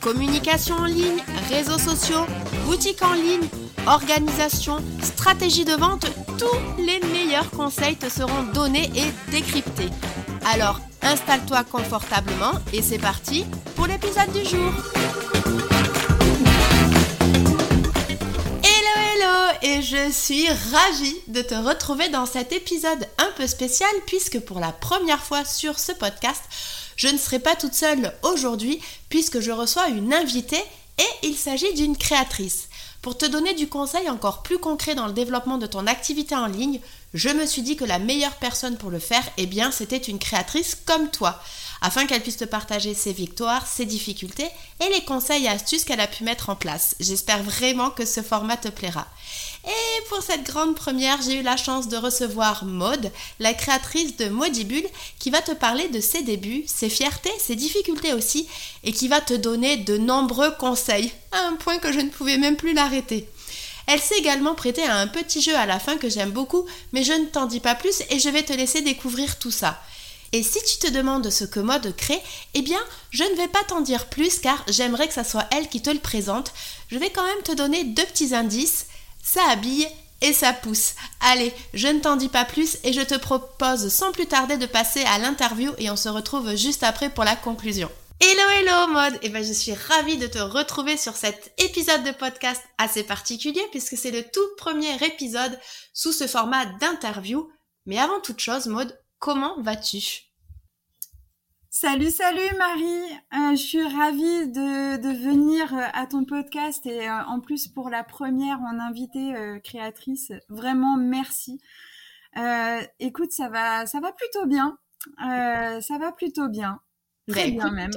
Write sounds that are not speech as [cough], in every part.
Communication en ligne, réseaux sociaux, boutique en ligne, organisation, stratégie de vente, tous les meilleurs conseils te seront donnés et décryptés. Alors, installe-toi confortablement et c'est parti pour l'épisode du jour. Hello hello et je suis ravie de te retrouver dans cet épisode un peu spécial puisque pour la première fois sur ce podcast, je ne serai pas toute seule aujourd'hui puisque je reçois une invitée et il s'agit d'une créatrice. Pour te donner du conseil encore plus concret dans le développement de ton activité en ligne, je me suis dit que la meilleure personne pour le faire, eh bien, c'était une créatrice comme toi afin qu'elle puisse te partager ses victoires, ses difficultés et les conseils et astuces qu'elle a pu mettre en place. J'espère vraiment que ce format te plaira. Et pour cette grande première, j'ai eu la chance de recevoir Maude, la créatrice de Modibule, qui va te parler de ses débuts, ses fiertés, ses difficultés aussi, et qui va te donner de nombreux conseils, à un point que je ne pouvais même plus l'arrêter. Elle s'est également prêtée à un petit jeu à la fin que j'aime beaucoup, mais je ne t'en dis pas plus et je vais te laisser découvrir tout ça. Et si tu te demandes ce que Mode crée, eh bien, je ne vais pas t'en dire plus car j'aimerais que ça soit elle qui te le présente. Je vais quand même te donner deux petits indices. Ça habille et ça pousse. Allez, je ne t'en dis pas plus et je te propose sans plus tarder de passer à l'interview et on se retrouve juste après pour la conclusion. Hello hello mode Et ben je suis ravie de te retrouver sur cet épisode de podcast assez particulier puisque c'est le tout premier épisode sous ce format d'interview. Mais avant toute chose, mode, comment vas-tu? Salut, salut Marie. Euh, je suis ravie de, de, venir euh, à ton podcast et euh, en plus pour la première en invitée euh, créatrice. Vraiment merci. Euh, écoute, ça va, ça va plutôt bien. ça va plutôt bien. Très ben, bien écoute, même.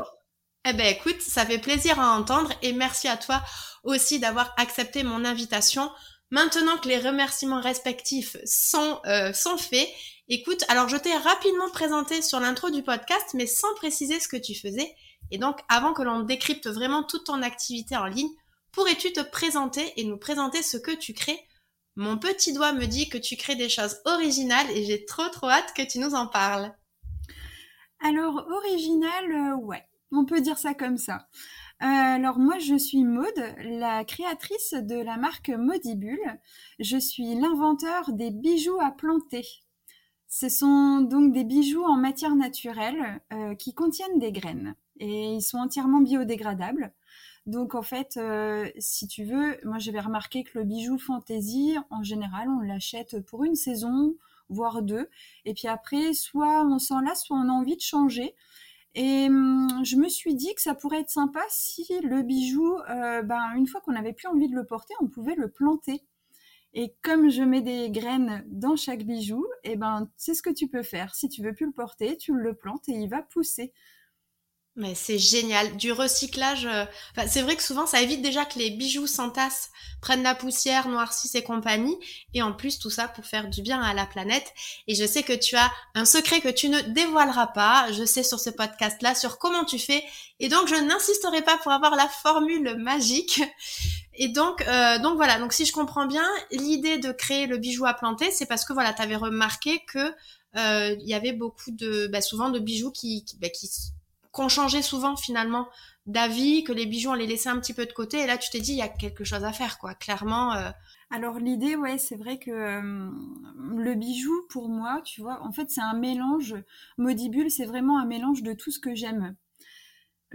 Eh ben écoute, ça fait plaisir à entendre et merci à toi aussi d'avoir accepté mon invitation. Maintenant que les remerciements respectifs sont, sont faits, Écoute, alors je t'ai rapidement présenté sur l'intro du podcast, mais sans préciser ce que tu faisais. Et donc, avant que l'on décrypte vraiment toute ton activité en ligne, pourrais-tu te présenter et nous présenter ce que tu crées? Mon petit doigt me dit que tu crées des choses originales et j'ai trop trop hâte que tu nous en parles. Alors, original, euh, ouais, on peut dire ça comme ça. Euh, alors moi, je suis Maude, la créatrice de la marque Modibule. Je suis l'inventeur des bijoux à planter. Ce sont donc des bijoux en matière naturelle euh, qui contiennent des graines et ils sont entièrement biodégradables. Donc en fait, euh, si tu veux, moi j'avais remarqué que le bijou fantaisie, en général, on l'achète pour une saison, voire deux. Et puis après, soit on s'en lasse, soit on a envie de changer. Et hum, je me suis dit que ça pourrait être sympa si le bijou, euh, ben, une fois qu'on n'avait plus envie de le porter, on pouvait le planter. Et comme je mets des graines dans chaque bijou, eh ben, c'est ce que tu peux faire. Si tu veux plus le porter, tu le plantes et il va pousser. Mais c'est génial. Du recyclage, euh... c'est vrai que souvent ça évite déjà que les bijoux s'entassent, prennent la poussière, noircissent et compagnie. Et en plus, tout ça pour faire du bien à la planète. Et je sais que tu as un secret que tu ne dévoileras pas. Je sais sur ce podcast-là sur comment tu fais. Et donc, je n'insisterai pas pour avoir la formule magique. Et donc, euh, donc voilà. Donc, si je comprends bien, l'idée de créer le bijou à planter, c'est parce que voilà, tu remarqué que euh, il y avait beaucoup de, bah, souvent de bijoux qui, qui, bah, qu'on changeait souvent finalement d'avis, que les bijoux on les laissait un petit peu de côté et là tu t'es dit il y a quelque chose à faire quoi, clairement. Euh... Alors l'idée ouais c'est vrai que le bijou pour moi tu vois en fait c'est un mélange, Modibule c'est vraiment un mélange de tout ce que j'aime.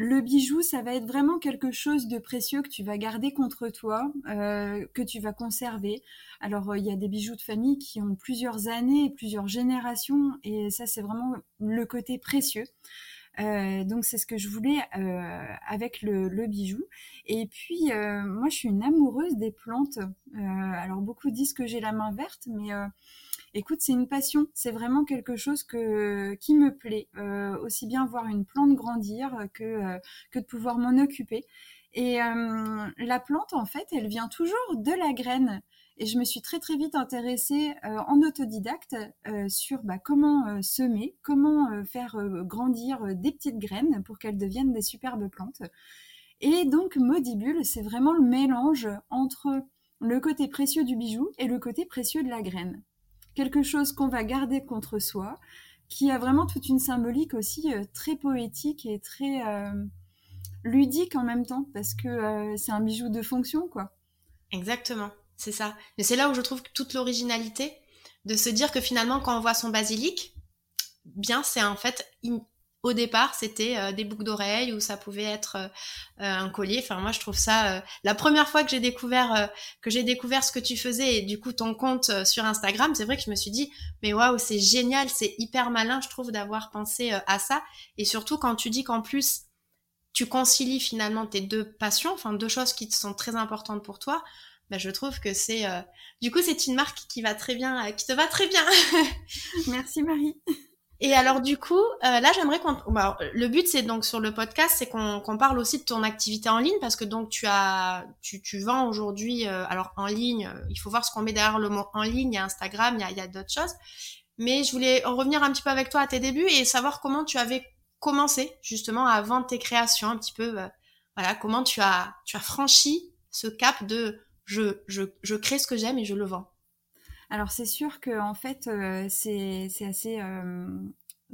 Le bijou, ça va être vraiment quelque chose de précieux que tu vas garder contre toi, euh, que tu vas conserver. Alors, il y a des bijoux de famille qui ont plusieurs années, plusieurs générations, et ça, c'est vraiment le côté précieux. Euh, donc c'est ce que je voulais euh, avec le, bijou. Et puis euh, moi je suis une amoureuse des plantes. alors beaucoup disent que j'ai la main verte, mais écoute c'est une passion. C'est vraiment quelque chose qui me plaît. aussi bien voir une plante grandir que que de pouvoir m'en occuper. Et la plante, en fait, elle vient toujours de la graine. Et je me suis très très vite intéressée en autodidacte sur bah, comment semer, comment faire grandir des petites graines pour qu'elles deviennent des superbes plantes. Et donc Modibule, c'est vraiment le mélange entre le côté précieux du bijou et le côté précieux de la graine. Quelque chose qu'on va garder contre soi, qui a vraiment toute une symbolique aussi euh, très poétique et très euh, ludique en même temps, parce que euh, c'est un bijou de fonction, quoi. Exactement, c'est ça. Mais c'est là où je trouve toute l'originalité de se dire que finalement, quand on voit son basilic, bien, c'est en fait au départ, c'était euh, des boucles d'oreilles ou ça pouvait être euh, euh, un collier. Enfin, moi, je trouve ça la première fois que j'ai découvert que j'ai découvert ce que tu faisais et du coup ton compte sur Instagram, c'est vrai que je me suis dit mais waouh, c'est génial, c'est hyper malin, je trouve d'avoir pensé à ça et surtout quand tu dis qu'en plus tu concilies finalement tes deux passions, enfin deux choses qui sont très importantes pour toi. Ben, je trouve que c'est du coup c'est une marque qui va très bien, qui te va très bien. [laughs] Merci Marie. Et alors du coup, euh, là j'aimerais qu'on... Bah, le but c'est donc sur le podcast, c'est qu'on parle aussi de ton activité en ligne parce que donc tu as, tu, tu vends aujourd'hui, euh, alors en ligne, euh, il faut voir ce qu'on met derrière le mot en ligne, il y a Instagram, il y a, a d'autres choses. Mais je voulais en revenir un petit peu avec toi à tes débuts et savoir comment tu avais commencé justement à vendre tes créations, un petit peu, voilà, comment tu as, tu as franchi ce cap de je, je, je crée ce que j'aime et je le vends. Alors c'est sûr que en fait euh, c'est assez euh,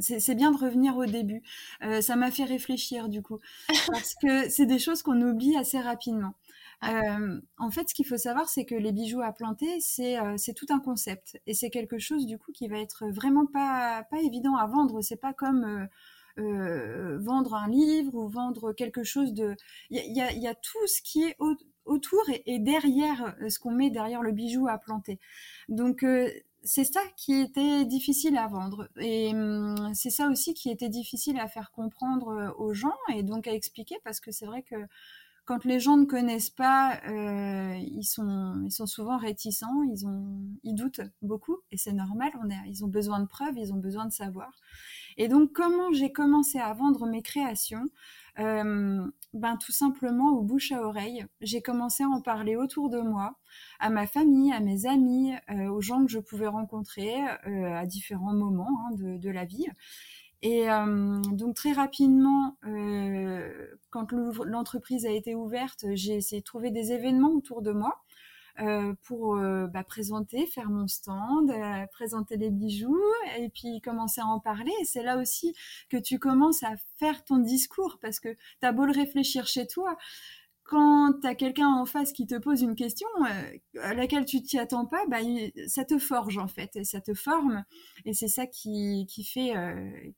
c'est bien de revenir au début. Euh, ça m'a fait réfléchir du coup [laughs] parce que c'est des choses qu'on oublie assez rapidement. Ah. en fait, ce qu'il faut savoir, c'est que les bijoux à planter, c'est tout un concept et c'est quelque chose du coup qui va être vraiment pas pas évident à vendre. C'est pas comme vendre un livre ou vendre quelque chose de. Il y a, y a, tout ce qui est autour et, derrière euh, ce qu'on met derrière le bijou à planter. Donc euh, c'est ça qui était difficile à vendre et hum, c'est ça aussi qui était difficile à faire comprendre euh, aux gens et donc à expliquer parce que c'est vrai que quand les gens ne connaissent pas, ils sont ils sont souvent réticents, ils ont ils doutent beaucoup et c'est normal. On a, ils ont besoin de preuves, ils ont besoin de savoir. Et donc comment j'ai commencé à vendre mes créations ben tout simplement au bouche à oreille. J'ai commencé à en parler autour de moi, à ma famille, à mes amis, euh, aux gens que je pouvais rencontrer euh, à différents moments hein, de, la vie. Et donc très rapidement, quand l'entreprise a été ouverte, j'ai essayé de trouver des événements autour de moi euh, pour euh, bah, présenter, faire mon stand, euh, présenter les bijoux et puis commencer à en parler. C'est là aussi que tu commences à faire ton discours parce que tu as beau le réfléchir chez toi. Quand tu as quelqu'un en face qui te pose une question à laquelle tu t'y attends pas, bah, ça te forge en fait, et ça te forme. Et c'est ça qui, qui, fait,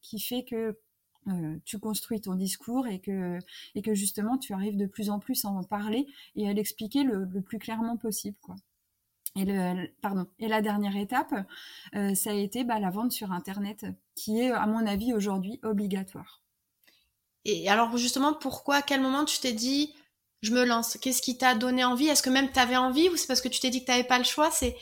qui fait que euh, tu construis ton discours et que, et que justement tu arrives de plus en plus à en parler et à l'expliquer le, plus clairement possible. Quoi. Et, le, pardon. et la dernière étape, euh, ça a été bah, la vente sur Internet, qui est, à mon avis, aujourd'hui obligatoire. Et alors justement, pourquoi, à quel moment tu t'es dit, je me lance? Qu'est-ce qui t'a donné envie? Est-ce que même tu avais envie ou c'est parce que tu t'es dit que tu n'avais pas le choix? C'est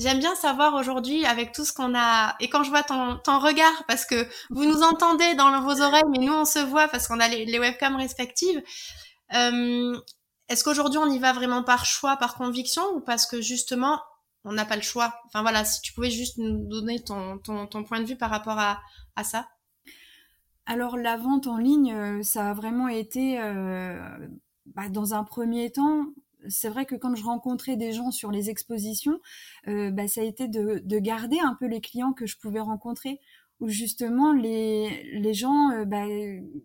J'aime bien savoir aujourd'hui avec tout ce qu'on a et quand je vois ton, ton regard parce que vous nous entendez dans vos oreilles mais nous on se voit parce qu'on a les, les, webcams respectives. Euh, Est-ce qu'aujourd'hui on y va vraiment par choix, par conviction ou parce que justement on n'a pas le choix? Enfin voilà, si tu pouvais juste nous donner ton, ton, ton point de vue par rapport à, à ça. Alors la vente en ligne, euh, ça a vraiment été euh, bah, dans un premier temps c'est vrai que quand je rencontrais des gens sur les expositions, euh, bah, ça a été de, garder un peu les clients que je pouvais rencontrer, où justement les, les gens euh, bah,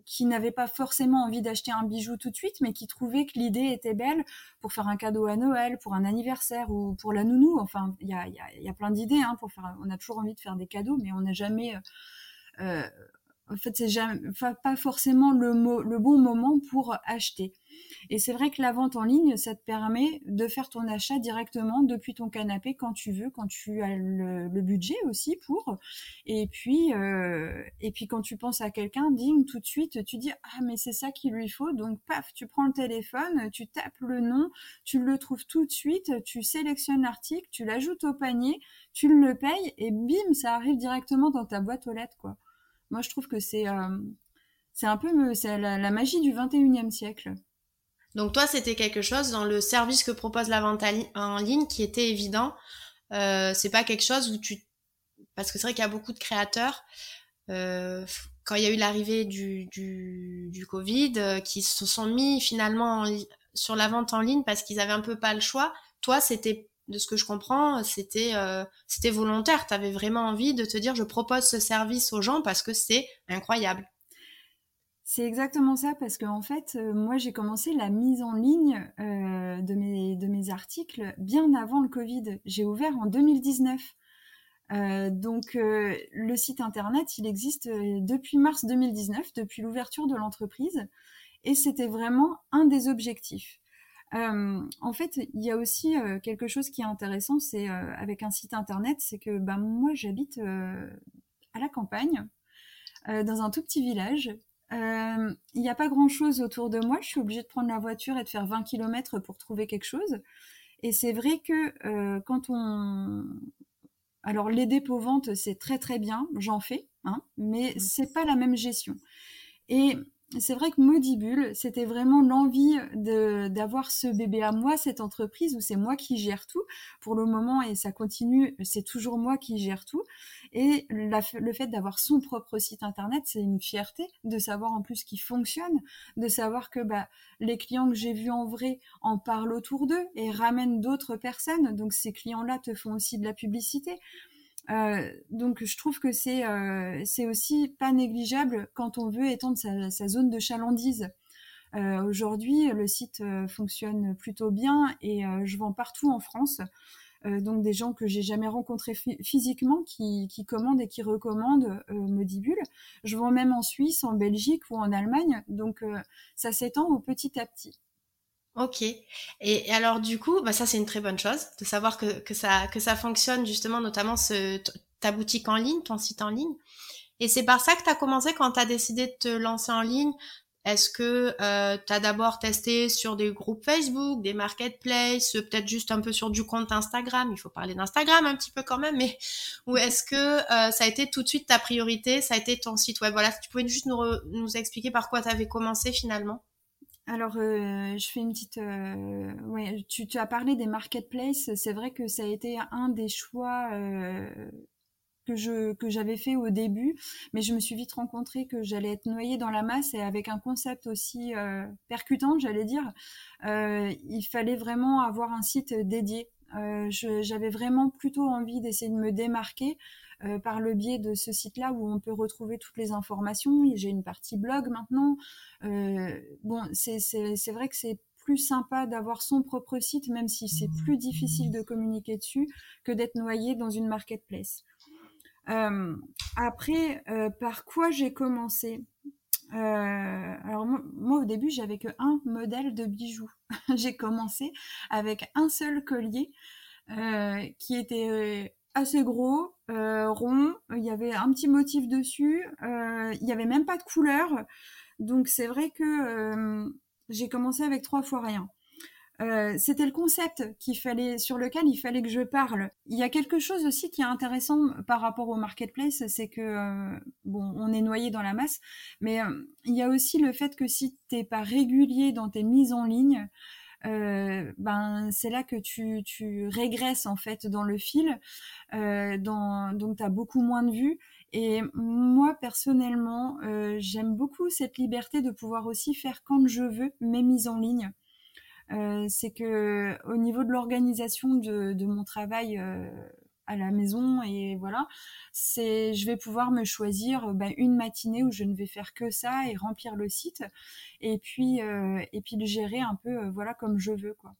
qui n'avaient pas forcément envie d'acheter un bijou tout de suite, mais qui trouvaient que l'idée était belle pour faire un cadeau à Noël, pour un anniversaire ou pour la nounou. Enfin, il y a, plein d'idées hein, pour faire. On a toujours envie de faire des cadeaux, mais on n'a jamais euh, en fait, c'est jamais, pas forcément le bon moment pour acheter. Et c'est vrai que la vente en ligne, ça te permet de faire ton achat directement depuis ton canapé quand tu veux, quand tu as le, budget aussi pour. Et puis, euh, et puis quand tu penses à quelqu'un, ding, tout de suite, tu dis ah mais c'est ça qu'il lui faut. Donc paf, tu prends le téléphone, tu tapes le nom, tu le trouves tout de suite, tu sélectionnes l'article, tu l'ajoutes au panier, tu le payes et bim, ça arrive directement dans ta boîte aux lettres quoi. Moi, je trouve que c'est euh, c'est un peu c'est la, magie du 21e siècle. Donc toi, c'était quelque chose dans le service que propose la vente en ligne qui était évident. Euh, c'est pas quelque chose où tu... Parce que c'est vrai qu'il y a beaucoup de créateurs. Euh, quand il y a eu l'arrivée du, du, Covid, euh, qui se sont mis finalement sur la vente en ligne parce qu'ils avaient un peu pas le choix. Toi, c'était de ce que je comprends, c'était euh, c'était volontaire. Tu avais vraiment envie de te dire je propose ce service aux gens parce que c'est incroyable. C'est exactement ça parce qu'en en fait, euh, moi j'ai commencé la mise en ligne euh, de, mes, de mes articles bien avant le Covid. J'ai ouvert en 2019. Euh, donc le site internet, il existe depuis mars 2019, depuis l'ouverture de l'entreprise, et c'était vraiment un des objectifs. en fait, il y a aussi quelque chose qui est intéressant, c'est avec un site internet, c'est que ben, moi j'habite à la campagne, dans un tout petit village, il n'y a pas grand-chose autour de moi. Je suis obligée de prendre la voiture et de faire 20 km pour trouver quelque chose. Et c'est vrai que quand on... Alors les dépôts ventes, c'est très très bien, j'en fais, hein, mais mmh. c'est pas la même gestion. Et c'est vrai que Modibule, c'était vraiment l'envie d'avoir ce bébé à moi, cette entreprise où c'est moi qui gère tout pour le moment et ça continue, c'est toujours moi qui gère tout. Et le fait d'avoir son propre site internet, c'est une fierté de savoir en plus qu'il fonctionne, de savoir que bah, les clients que j'ai vus en vrai en parlent autour d'eux et ramènent d'autres personnes. Donc ces clients-là te font aussi de la publicité. Euh, donc je trouve que c'est euh, aussi pas négligeable quand on veut étendre sa, sa zone de chalandise. Euh, Aujourd'hui, le site euh, fonctionne plutôt bien et euh, je vends partout en France. donc des gens que j'ai jamais rencontrés physiquement qui, qui, commandent et qui recommandent Modibule. Je vends même en Suisse, en Belgique ou en Allemagne. Donc ça s'étend au petit à petit. Ok. Et, alors du coup, bah ça c'est une très bonne chose de savoir que, que ça que ça fonctionne justement, notamment ce, ta boutique en ligne, ton site en ligne. Et c'est par ça que tu as commencé quand tu as décidé de te lancer en ligne? Est-ce que euh, tu as d'abord testé sur des groupes Facebook, des marketplaces, peut-être juste un peu sur du compte Instagram? Il faut parler d'Instagram un petit peu quand même, mais [laughs] ou est-ce que euh, ça a été tout de suite ta priorité Ça a été ton site web? Voilà, si tu pouvais juste nous, nous expliquer par quoi tu avais commencé finalement alors, euh, je fais une petite. Euh, ouais, tu, tu, as parlé des marketplaces. C'est vrai que ça a été un des choix euh, que je que j'avais fait au début, mais je me suis vite rencontrée que j'allais être noyée dans la masse et avec un concept aussi percutant, j'allais dire. il fallait vraiment avoir un site dédié. j'avais vraiment plutôt envie d'essayer de me démarquer euh, par le biais de ce site-là où on peut retrouver toutes les informations. J'ai une partie blog maintenant. Euh, bon, c'est vrai que c'est plus sympa d'avoir son propre site, même si c'est plus difficile de communiquer dessus, que d'être noyé dans une marketplace. Euh, après, par quoi j'ai commencé? Alors moi, moi, au début j'avais que un modèle de bijoux. [laughs] j'ai commencé avec un seul collier qui était assez gros, euh, rond, il y avait un petit motif dessus, euh, il n'y avait même pas de couleur. Donc c'est vrai que euh, j'ai commencé avec trois fois rien. c'était le concept qu'il fallait, sur lequel il fallait que je parle. Il y a quelque chose aussi qui est intéressant par rapport au marketplace, c'est que bon, on est noyé dans la masse, mais il y a aussi le fait que si t'es pas régulier dans tes mises en ligne, euh, ben c'est là que tu, tu régresses en fait dans le fil, euh, dans, donc tu as beaucoup moins de vues. Et moi personnellement, euh, j'aime beaucoup cette liberté de pouvoir aussi faire quand je veux mes mises en ligne. Euh, c'est que au niveau de l'organisation de, de, mon travail euh, à la maison et voilà, c'est je vais pouvoir me choisir bah, une matinée où je ne vais faire que ça et remplir le site et puis euh, et puis le gérer un peu euh, voilà comme je veux quoi.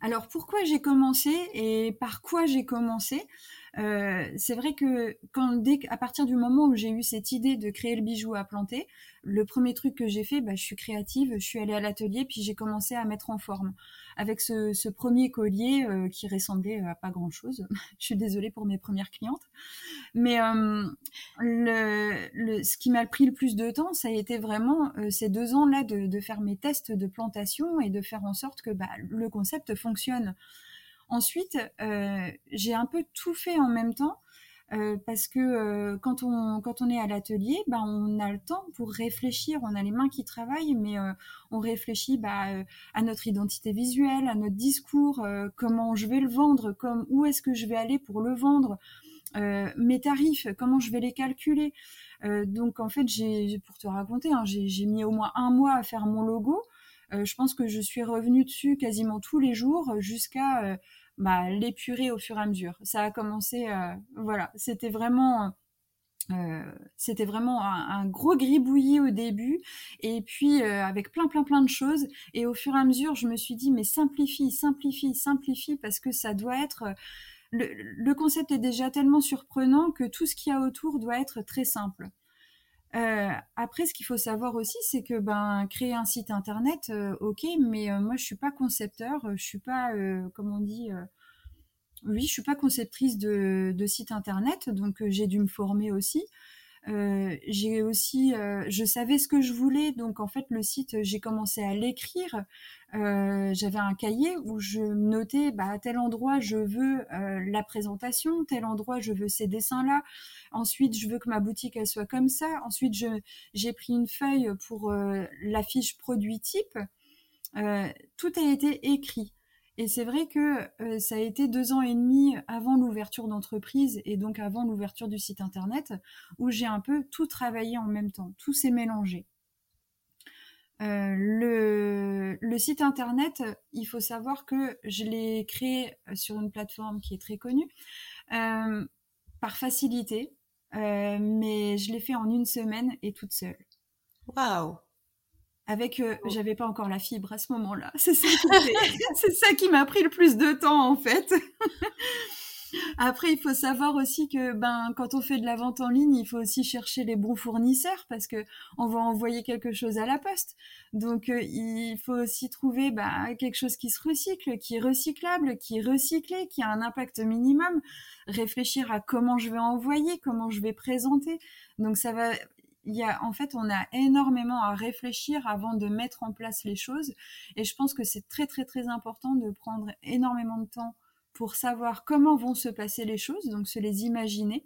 Alors pourquoi j'ai commencé et par quoi j'ai commencé? Euh, C'est vrai que quand dès à partir du moment où j'ai eu cette idée de créer le bijou à planter, le premier truc que j'ai fait, bah, je suis créative, je suis allée à l'atelier puis j'ai commencé à mettre en forme avec ce, ce premier collier euh, qui ressemblait à pas grand chose. [laughs] je suis désolée pour mes premières clientes, mais euh, le, le, ce qui m'a pris le plus de temps, ça a été vraiment euh, ces deux ans là de, de, faire mes tests de plantation et de faire en sorte que bah, le concept fonctionne. Ensuite, euh, j'ai un peu tout fait en même temps. Euh, parce que euh, quand on quand on est à l'atelier, bah, on a le temps pour réfléchir, on a les mains qui travaillent, mais on réfléchit bah, à notre identité visuelle, à notre discours, comment je vais le vendre, où est-ce que je vais aller pour le vendre, mes tarifs, comment je vais les calculer. donc en fait, pour te raconter, hein, j'ai mis au moins un mois à faire mon logo. je pense que je suis revenue dessus quasiment tous les jours jusqu'à bah, l'épurer au fur et à mesure. Ça a commencé, euh, voilà, c'était vraiment, euh, c'était vraiment un, gros gribouillis au début, et puis euh, avec plein, plein, plein de choses. Et au fur et à mesure, je me suis dit, mais simplifie, simplifie, simplifie, parce que ça doit être. Le, le concept est déjà tellement surprenant que tout ce qu'il y a autour doit être très simple. Euh, après, ce qu'il faut savoir aussi, c'est que ben créer un site internet, euh, ok, mais euh, moi je suis pas concepteur, je suis pas, comment on dit, oui, je suis pas conceptrice de, de site internet, donc j'ai dû me former aussi. J'ai aussi, je savais ce que je voulais, donc en fait le site, j'ai commencé à l'écrire. J'avais un cahier où je notais, bah, à tel endroit je veux la présentation, tel endroit je veux ces dessins-là. Ensuite, je veux que ma boutique elle soit comme ça. Ensuite, j'ai pris une feuille pour euh, la fiche produit type. Euh, tout a été écrit. Et c'est vrai que euh, ça a été deux ans et demi avant l'ouverture d'entreprise et donc avant l'ouverture du site internet où j'ai un peu tout travaillé en même temps. Tout s'est mélangé. le, le, site internet, il faut savoir que je l'ai créé sur une plateforme qui est très connue par facilité. Euh, mais je l'ai fait en une semaine et toute seule. Waouh Avec, euh, j'avais pas encore la fibre à ce moment-là. [laughs] C'est ça, [laughs] ça qui m'a pris le plus de temps en fait. [laughs] Après, il faut savoir aussi que ben quand on fait de la vente en ligne, il faut aussi chercher les bons fournisseurs parce que on va envoyer quelque chose à la poste. Donc euh, il faut aussi trouver ben, quelque chose qui se recycle, qui est recyclable, qui est recyclé, qui a un impact minimum. Réfléchir à comment je vais envoyer, comment je vais présenter. Donc ça va il y a, en fait, on a énormément à réfléchir avant de mettre en place les choses. Et je pense que c'est très, très, très important de prendre énormément de temps pour savoir comment vont se passer les choses, donc se les imaginer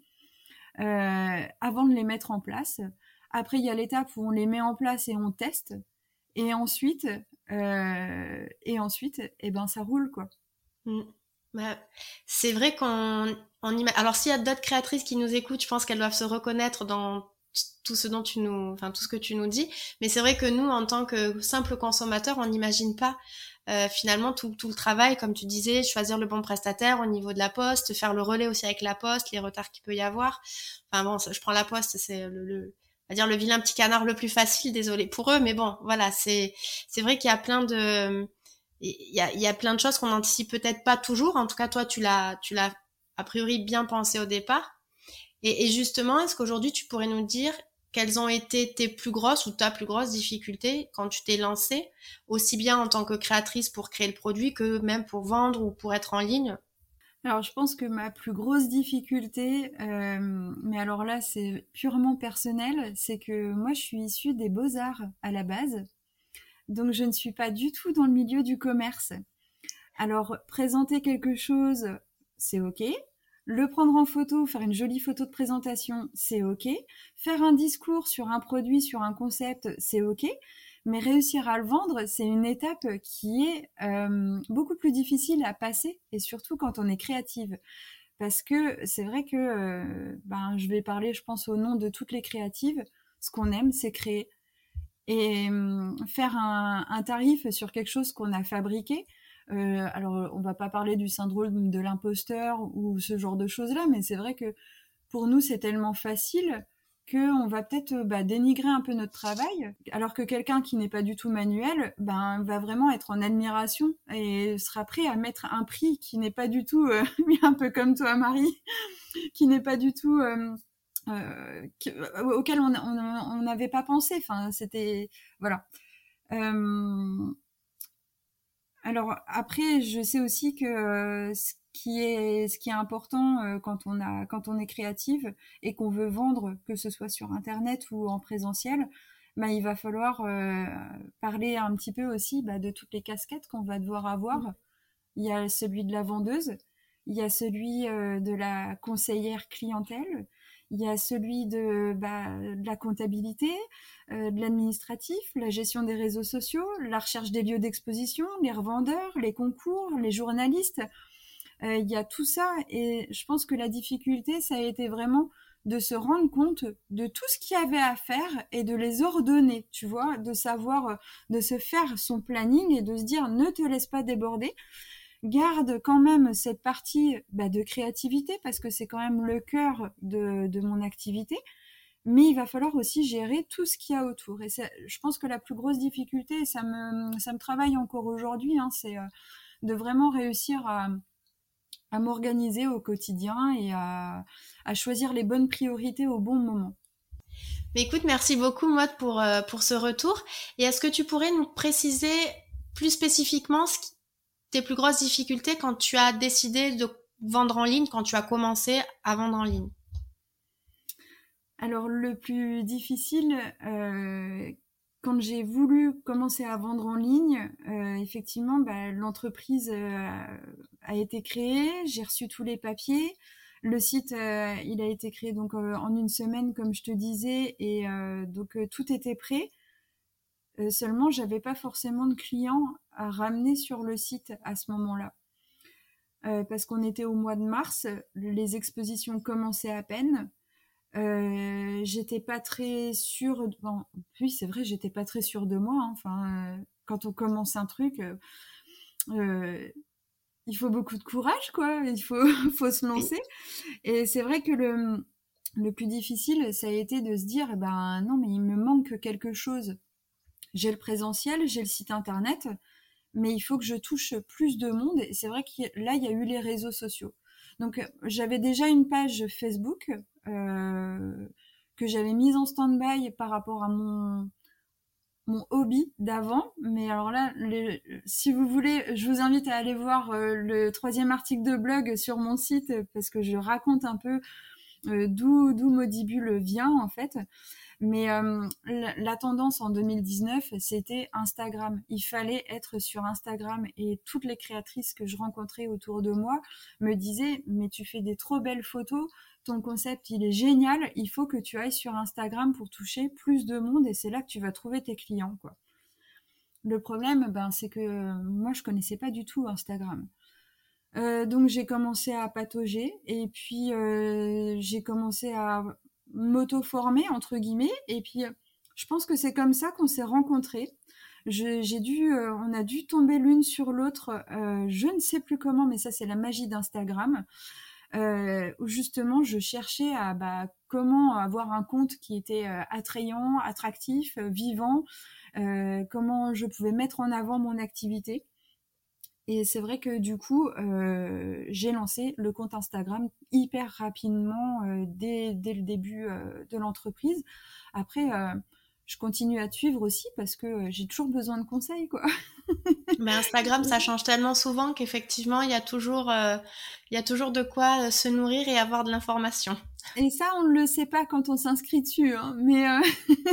euh, avant de les mettre en place. Après, il y a l'étape où on les met en place et on teste. Et ensuite, euh, et ensuite, eh ben, ça roule, quoi. Mm. Bah, c'est vrai qu'on on Alors, s'il y a d'autres créatrices qui nous écoutent, je pense qu'elles doivent se reconnaître dans tout ce dont tu nous, enfin tout ce que tu nous dis. Mais c'est vrai que nous, en tant que simple consommateur, on n'imagine pas euh, finalement tout, tout, le travail, comme tu disais, choisir le bon prestataire au niveau de la poste, faire le relais aussi avec la poste, les retards qu'il peut y avoir. Enfin bon, je prends la poste, c'est le, le on dire le vilain petit canard le plus facile, désolé pour eux, mais bon, voilà, c'est c'est vrai qu'il y a plein de il y a, il y a plein de choses qu'on anticipe peut-être pas toujours. En tout cas, toi, tu l'as tu l'as a priori bien pensé au départ. Et, justement, est-ce qu'aujourd'hui tu pourrais nous dire quelles ont été tes plus grosses ou ta plus grosse difficulté quand tu t'es lancée, aussi bien en tant que créatrice pour créer le produit que même pour vendre ou pour être en ligne? Alors je pense que ma plus grosse difficulté, euh, mais alors là c'est purement personnel, c'est que moi je suis issue des beaux-arts à la base, donc je ne suis pas du tout dans le milieu du commerce. Alors présenter quelque chose, c'est ok, le prendre en photo, faire une jolie photo de présentation, c'est ok. Faire un discours sur un produit, sur un concept, c'est ok. Mais réussir à le vendre, c'est une étape qui est euh, beaucoup plus difficile à passer, et surtout quand on est créative. Parce que c'est vrai que, euh, ben, je vais parler, je pense, au nom de toutes les créatives. Ce qu'on aime, c'est créer. Et euh, faire un, tarif sur quelque chose qu'on a fabriqué, euh, alors, on va pas parler du syndrome de l'imposteur ou ce genre de choses-là, mais c'est vrai que pour nous, c'est tellement facile qu'on va peut-être euh, bah, dénigrer un peu notre travail, alors que quelqu'un qui n'est pas du tout manuel, ben, va vraiment être en admiration et sera prêt à mettre un prix qui n'est pas du tout, euh, [laughs] un peu comme toi Marie, [laughs] qui n'est pas du tout auquel on n'avait pas pensé. Enfin, c'était voilà. Alors après, je sais aussi que euh, ce qui est ce qui est important euh, quand on a quand on est créative et qu'on veut vendre, que ce soit sur internet ou en présentiel, bah, il va falloir euh, parler un petit peu aussi bah, de toutes les casquettes qu'on va devoir avoir. Il y a celui de la vendeuse, il y a celui de la conseillère clientèle, il y a celui de, bah, la comptabilité, de l'administratif, la gestion des réseaux sociaux, la recherche des lieux d'exposition, les revendeurs, les concours, les journalistes. il y a tout ça et je pense que la difficulté, ça a été vraiment de se rendre compte de tout ce qu'il y avait à faire et de les ordonner, tu vois, de savoir, euh, de se faire son planning et de se dire ne te laisse pas déborder. Garde quand même cette partie bah, de créativité parce que c'est quand même le cœur de, de, mon activité. Mais il va falloir aussi gérer tout ce qu'il y a autour. Et je pense que la plus grosse difficulté, et ça me, ça me travaille encore aujourd'hui, hein, c'est euh, de vraiment réussir à, à m'organiser au quotidien et à, choisir les bonnes priorités au bon moment. Mais écoute, merci beaucoup Maud pour, euh, pour ce retour. Et est-ce que tu pourrais nous préciser plus spécifiquement ce tes plus grosses difficultés quand tu as décidé de vendre en ligne, quand tu as commencé à vendre en ligne? Alors le plus difficile, euh, quand j'ai voulu commencer à vendre en ligne, euh, effectivement, bah, l'entreprise euh, a été créée, j'ai reçu tous les papiers. Le site, il a été créé donc en une semaine, comme je te disais, et donc tout était prêt. Seulement, j'avais pas forcément de clients à ramener sur le site à ce moment-là. parce qu'on était au mois de mars, les expositions commençaient à peine. Euh, j'étais pas très sûre. Bon, puis c'est vrai, j'étais pas très sûre de moi. Hein. Enfin, euh, quand on commence un truc, euh, il faut beaucoup de courage, quoi. Il faut, [laughs] faut se lancer. Et c'est vrai que le, le plus difficile, ça a été de se dire, eh ben non, mais il me manque quelque chose. J'ai le présentiel, j'ai le site internet, mais il faut que je touche plus de monde. Et c'est vrai que là, il y a eu les réseaux sociaux. Donc j'avais déjà une page Facebook euh, que j'avais mise en stand-by par rapport à mon mon hobby d'avant. Mais alors là, si vous voulez, je vous invite à aller voir euh, le troisième article de blog sur mon site parce que je raconte un peu euh, d'où d'où Modibule vient en fait. Mais euh, la, tendance en 2019, c'était Instagram. Il fallait être sur Instagram et toutes les créatrices que je rencontrais autour de moi me disaient mais tu fais des trop belles photos, ton concept il est génial, il faut que tu ailles sur Instagram pour toucher plus de monde et c'est là que tu vas trouver tes clients quoi. Le problème, ben, c'est que moi je connaissais pas du tout Instagram. Euh, donc j'ai commencé à patauger et puis euh, j'ai commencé à m'auto-former entre guillemets et puis je pense que c'est comme ça qu'on s'est rencontrés. J'ai dû, euh, on a dû tomber l'une sur l'autre, je ne sais plus comment, mais ça c'est la magie d'Instagram. Euh, où justement je cherchais à bah, comment avoir un compte qui était euh, attrayant, attractif, euh, vivant, comment je pouvais mettre en avant mon activité. Et c'est vrai que du coup, j'ai lancé le compte Instagram hyper rapidement dès, dès, le début de l'entreprise. Après, je continue à te suivre aussi parce que euh, j'ai toujours besoin de conseils, quoi. [laughs] Mais Instagram, ça [laughs] change tellement souvent qu'effectivement, il y a toujours, euh, il y a toujours de quoi euh, se nourrir et avoir de l'information. Et ça, on ne le sait pas quand on s'inscrit dessus, hein. mais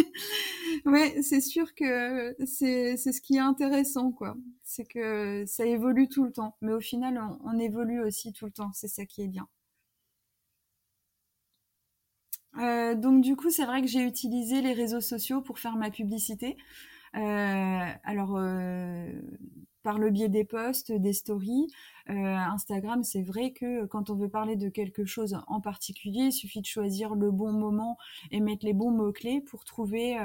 [laughs] ouais, c'est sûr que c'est c'est ce qui est intéressant, quoi. C'est que ça évolue tout le temps, mais au final, on évolue aussi tout le temps. C'est ça qui est bien. Euh, donc du coup, c'est vrai que j'ai utilisé les réseaux sociaux pour faire ma publicité. Euh, alors euh, par le biais des posts, des stories, Instagram, c'est vrai que quand on veut parler de quelque chose en particulier, il suffit de choisir le bon moment et mettre les bons mots clés pour trouver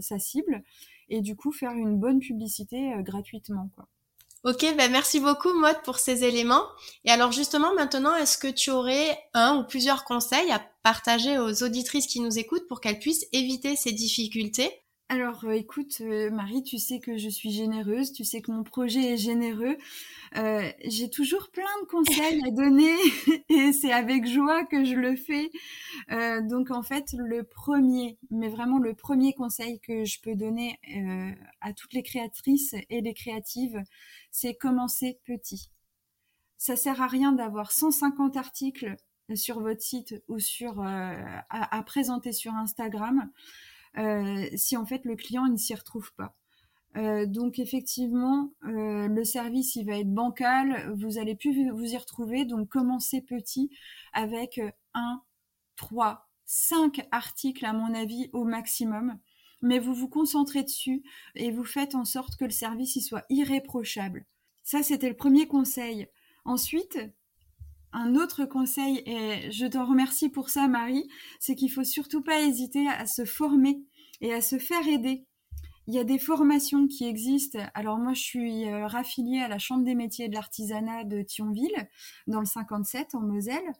sa cible et du coup faire une bonne publicité gratuitement, quoi. Ok, ben merci beaucoup Maud pour ces éléments. Et alors justement maintenant, est-ce que tu aurais un ou plusieurs conseils à partager aux auditrices qui nous écoutent pour qu'elles puissent éviter ces difficultés? Alors euh, écoute euh, Marie, tu sais que je suis généreuse, tu sais que mon projet est généreux. Euh, j'ai toujours plein de conseils à donner [laughs] et c'est avec joie que je le fais. donc en fait, le premier, mais vraiment le premier conseil que je peux donner à toutes les créatrices et les créatives, c'est commencer petit. Ça sert à rien d'avoir 150 articles sur votre site ou sur à, présenter sur Instagram. Euh, si en fait le client ne s'y retrouve pas. donc effectivement, le service il va être bancal, vous allez plus vous y retrouver. Donc commencez petit avec un, trois, cinq articles à mon avis au maximum mais vous vous concentrez dessus et vous faites en sorte que le service y soit irréprochable. Ça, c'était le premier conseil. Ensuite, un autre conseil, et je te remercie pour ça, Marie, c'est qu'il faut surtout pas hésiter à se former et à se faire aider. Il y a des formations qui existent. Alors moi, je suis euh, raffiliée à la Chambre des métiers de l'artisanat de Thionville, dans le 57, en Moselle.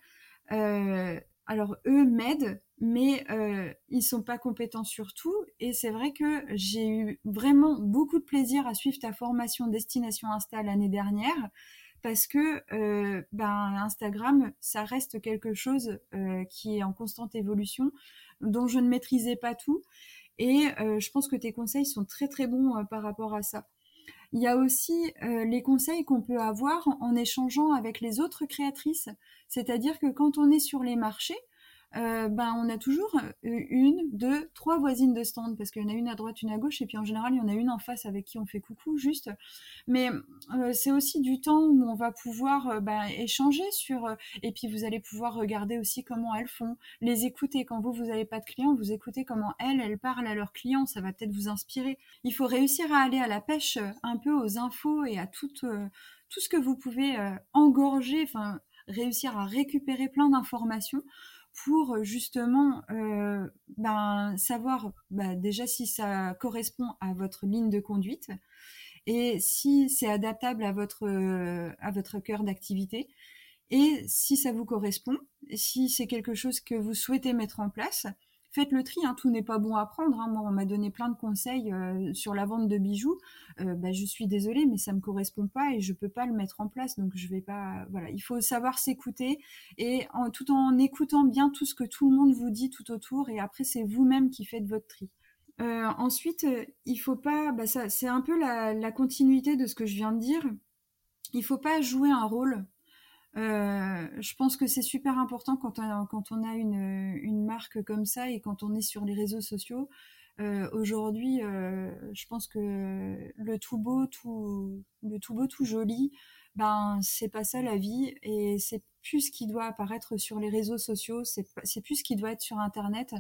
Euh, alors eux m'aident, mais euh, ils sont pas compétents sur tout. Et c'est vrai que j'ai eu vraiment beaucoup de plaisir à suivre ta formation Destination Insta l'année dernière, parce que euh, ben, Instagram, ça reste quelque chose euh, qui est en constante évolution, dont je ne maîtrisais pas tout. Et euh, je pense que tes conseils sont très très bons par rapport à ça. Il y a aussi les conseils qu'on peut avoir en échangeant avec les autres créatrices. C'est-à-dire que quand on est sur les marchés, euh, ben on a toujours euh, une, deux, trois voisines de stand parce qu'il y en a une à droite, une à gauche et puis en général il y en a une en face avec qui on fait coucou juste. Mais euh, c'est aussi du temps où on va pouvoir ben, échanger sur et puis vous allez pouvoir regarder aussi comment elles font, les écouter quand vous vous n'avez pas de clients, vous écoutez comment elles elles parlent à leurs clients, ça va peut-être vous inspirer. Il faut réussir à aller à la pêche un peu aux infos et à tout tout ce que vous pouvez engorger, enfin réussir à récupérer plein d'informations pour euh, justement euh, ben, savoir ben, déjà si ça correspond à votre ligne de conduite et si c'est adaptable à votre, euh, à votre cœur d'activité et si ça vous correspond, si c'est quelque chose que vous souhaitez mettre en place faites le tri, hein, tout n'est pas bon à prendre. Hein. Moi, on m'a donné plein de conseils euh, sur la vente de bijoux. Euh, bah, je suis désolée, mais ça me correspond pas et je peux pas le mettre en place. Donc, je vais pas. Voilà, il faut savoir s'écouter et tout en écoutant bien tout ce que tout le monde vous dit tout autour. Et après, c'est vous-même qui faites votre tri. Euh, ensuite, il faut pas. Bah, c'est un peu la, continuité de ce que je viens de dire. Il faut pas jouer un rôle euh, je pense que c'est super important quand on, a une, marque comme ça et quand on est sur les réseaux sociaux. Euh, Aujourd'hui, euh, je pense que le tout beau, tout, le tout beau, tout joli, ben c'est pas ça la vie et c'est plus ce qui doit apparaître sur les réseaux sociaux, c'est plus ce qui doit être sur Internet.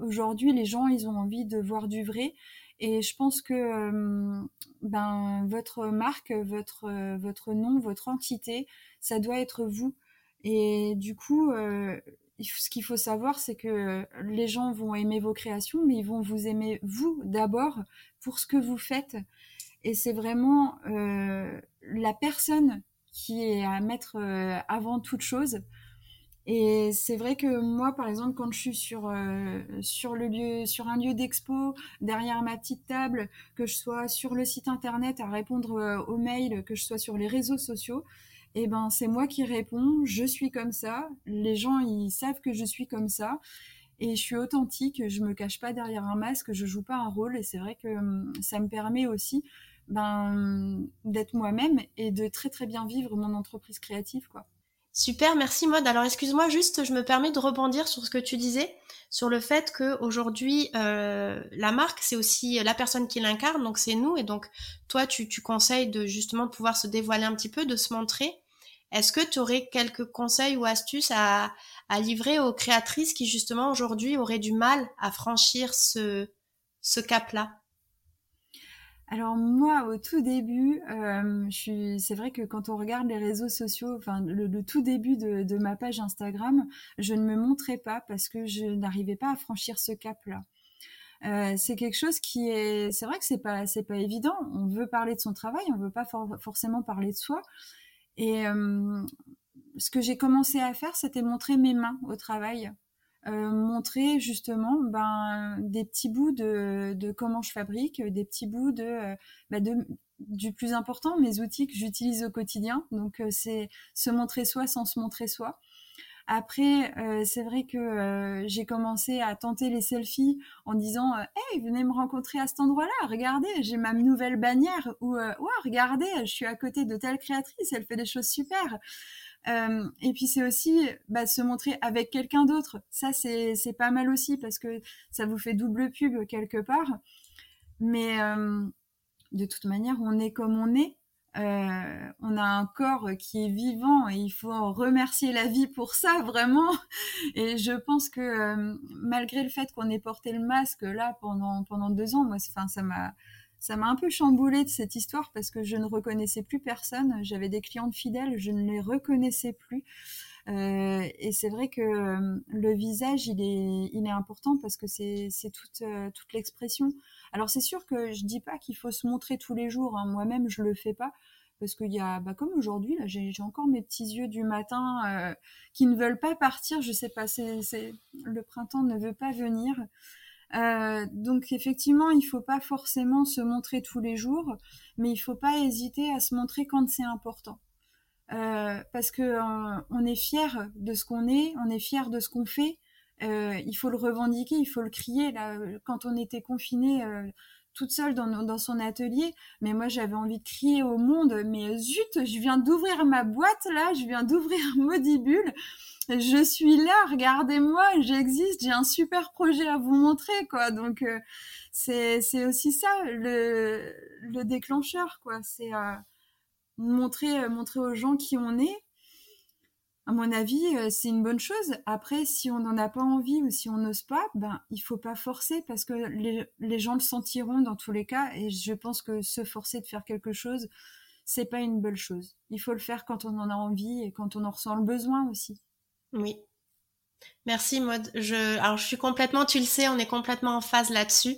Aujourd'hui, les gens, ils ont envie de voir du vrai et je pense que ben, votre marque, votre, votre nom, votre entité, ça doit être vous. Et du coup, ce qu'il faut savoir, c'est que les gens vont aimer vos créations, mais ils vont vous aimer vous d'abord pour ce que vous faites. Et c'est vraiment la personne qui est à mettre avant toute chose. Et c'est vrai que moi, par exemple, quand je suis sur euh, sur le lieu, sur un lieu d'expo, derrière ma petite table, que je sois sur le site internet à répondre euh, aux mails, que je sois sur les réseaux sociaux, eh ben c'est moi qui réponds. Je suis comme ça. Les gens ils savent que je suis comme ça. Et je suis authentique. Je me cache pas derrière un masque. Je joue pas un rôle. Et c'est vrai que hum, ça me permet aussi ben d'être moi-même et de très très bien vivre mon entreprise créative quoi. Super, merci Mode. Alors excuse-moi, juste, je me permets de rebondir sur ce que tu disais, sur le fait que aujourd'hui euh, la marque c'est aussi la personne qui l'incarne, donc c'est nous, et donc toi tu, tu conseilles de justement pouvoir se dévoiler un petit peu, de se montrer. Est-ce que tu aurais quelques conseils ou astuces à, livrer aux créatrices qui justement aujourd'hui auraient du mal à franchir ce cap-là? Alors moi, au tout début, euh, c'est vrai que quand on regarde les réseaux sociaux, enfin le, tout début de, ma page Instagram, je ne me montrais pas parce que je n'arrivais pas à franchir ce cap-là. Euh, c'est quelque chose qui est, c'est vrai que c'est pas, c'est pas évident. On veut parler de son travail, on veut pas forcément parler de soi. Et euh, ce que j'ai commencé à faire, c'était montrer mes mains au travail. Euh, montrer justement ben, des petits bouts de, de, comment je fabrique, des petits bouts de, euh, ben de du plus important, mes outils que j'utilise au quotidien. Donc euh, c'est se montrer soi sans se montrer soi. Après, c'est vrai que j'ai commencé à tenter les selfies en disant Hey, venez me rencontrer à cet endroit-là, regardez, j'ai ma nouvelle bannière, ou ouais, regardez, je suis à côté de telle créatrice, elle fait des choses super. Euh, et puis c'est aussi bah, se montrer avec quelqu'un d'autre. Ça c'est pas mal aussi parce que ça vous fait double pub quelque part. Mais de toute manière, on est comme on est. Euh, on a un corps qui est vivant et il faut remercier la vie pour ça vraiment. Et je pense que euh, malgré le fait qu'on ait porté le masque là pendant pendant deux ans, moi, ça m'a ça m'a un peu chamboulé de cette histoire parce que je ne reconnaissais plus personne. J'avais des clientes fidèles, je ne les reconnaissais plus. Euh, et c'est vrai que le visage, il est, important parce que c'est, c'est toute, l'expression. Alors c'est sûr que je dis pas qu'il faut se montrer tous les jours. Hein. Moi-même, je le fais pas parce qu'il y a, bah, comme aujourd'hui, j'ai, encore mes petits yeux du matin euh, qui ne veulent pas partir. Je sais pas, c'est le printemps ne veut pas venir. Euh, donc effectivement, il faut pas forcément se montrer tous les jours, mais il faut pas hésiter à se montrer quand c'est important. Euh, parce que euh, on est fier de ce qu'on est, on est fier de ce qu'on fait, il faut le revendiquer, il faut le crier. Là, quand on était confiné toute seule dans, son atelier, mais moi j'avais envie de crier au monde, mais zut, je viens d'ouvrir ma boîte là, je viens d'ouvrir [laughs] Modibule, je suis là, regardez-moi, j'existe, j'ai un super projet à vous montrer, quoi. Donc euh, c'est c'est aussi ça le le déclencheur, quoi. C'est montrer montrer aux gens qui on est à mon avis, euh, c'est une bonne chose. Après, si on n'en a pas envie ou si on n'ose pas, ben, il faut pas forcer parce que les, gens le sentiront dans tous les cas. Et je pense que se forcer de faire quelque chose, c'est pas une bonne chose. Il faut le faire quand on en a envie et quand on en ressent le besoin aussi. Oui. Merci Maud. Je, alors je suis complètement, tu le sais, on est complètement en phase là-dessus.